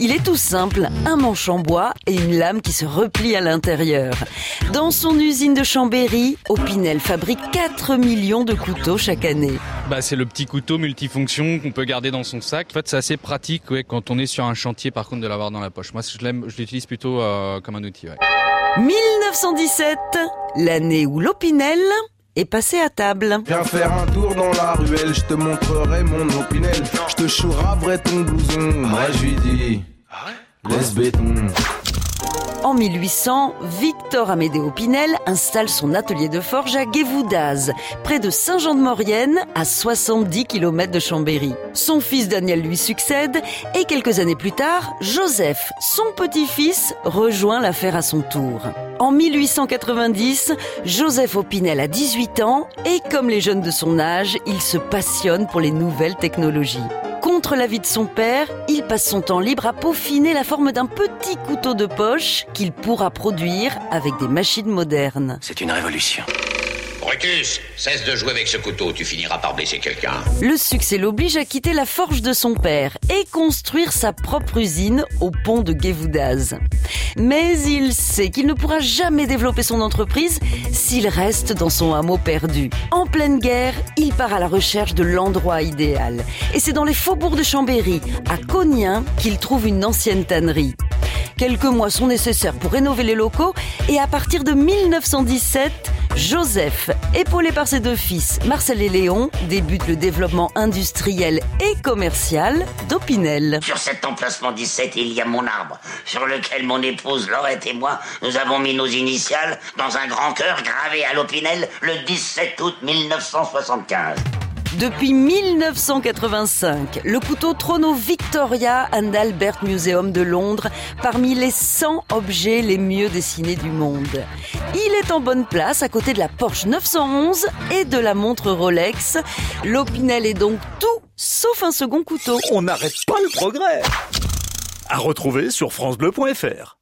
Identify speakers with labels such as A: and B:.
A: Il est tout simple, un manche en bois et une lame qui se replie à l'intérieur. Dans son usine de Chambéry, Opinel fabrique 4 millions de couteaux chaque année.
B: Bah, c'est le petit couteau multifonction qu'on peut garder dans son sac. En fait, c'est assez pratique ouais, quand on est sur un chantier, par contre, de l'avoir dans la poche. Moi, je l'utilise plutôt euh, comme un outil. Ouais.
A: 1917, l'année où l'Opinel est passé à table.
C: Viens faire un tour dans la ruelle, je te montrerai mon opinel. Je te chouraverai ton blouson. Moi je lui dis, laisse béton.
A: En 1800, Victor Amédée Opinel installe son atelier de forge à Guévoudaz, près de Saint-Jean-de-Maurienne, à 70 km de Chambéry. Son fils Daniel lui succède et quelques années plus tard, Joseph, son petit-fils, rejoint l'affaire à son tour. En 1890, Joseph Opinel a 18 ans et comme les jeunes de son âge, il se passionne pour les nouvelles technologies. Contre l'avis de son père, il passe son temps libre à peaufiner la forme d'un petit couteau de poche qu'il pourra produire avec des machines modernes.
D: C'est une révolution.
E: Brutus, cesse de jouer avec ce couteau, tu finiras par blesser quelqu'un.
A: Le succès l'oblige à quitter la forge de son père et construire sa propre usine au pont de Guévoudaz. Mais il sait qu'il ne pourra jamais développer son entreprise s'il reste dans son hameau perdu. En pleine guerre, il part à la recherche de l'endroit idéal. Et c'est dans les faubourgs de Chambéry, à Cognien, qu'il trouve une ancienne tannerie. Quelques mois sont nécessaires pour rénover les locaux et à partir de 1917, Joseph, épaulé par ses deux fils, Marcel et Léon, débute le développement industriel et commercial d'Opinel.
E: Sur cet emplacement 17, il y a mon arbre, sur lequel mon épouse Laurette et moi, nous avons mis nos initiales dans un grand cœur gravé à l'Opinel le 17 août 1975.
A: Depuis 1985, le couteau trône au Victoria and Albert Museum de Londres parmi les 100 objets les mieux dessinés du monde. Il est en bonne place à côté de la Porsche 911 et de la montre Rolex. L'Opinel est donc tout sauf un second couteau.
F: On n'arrête pas le progrès. À retrouver sur francebleu.fr.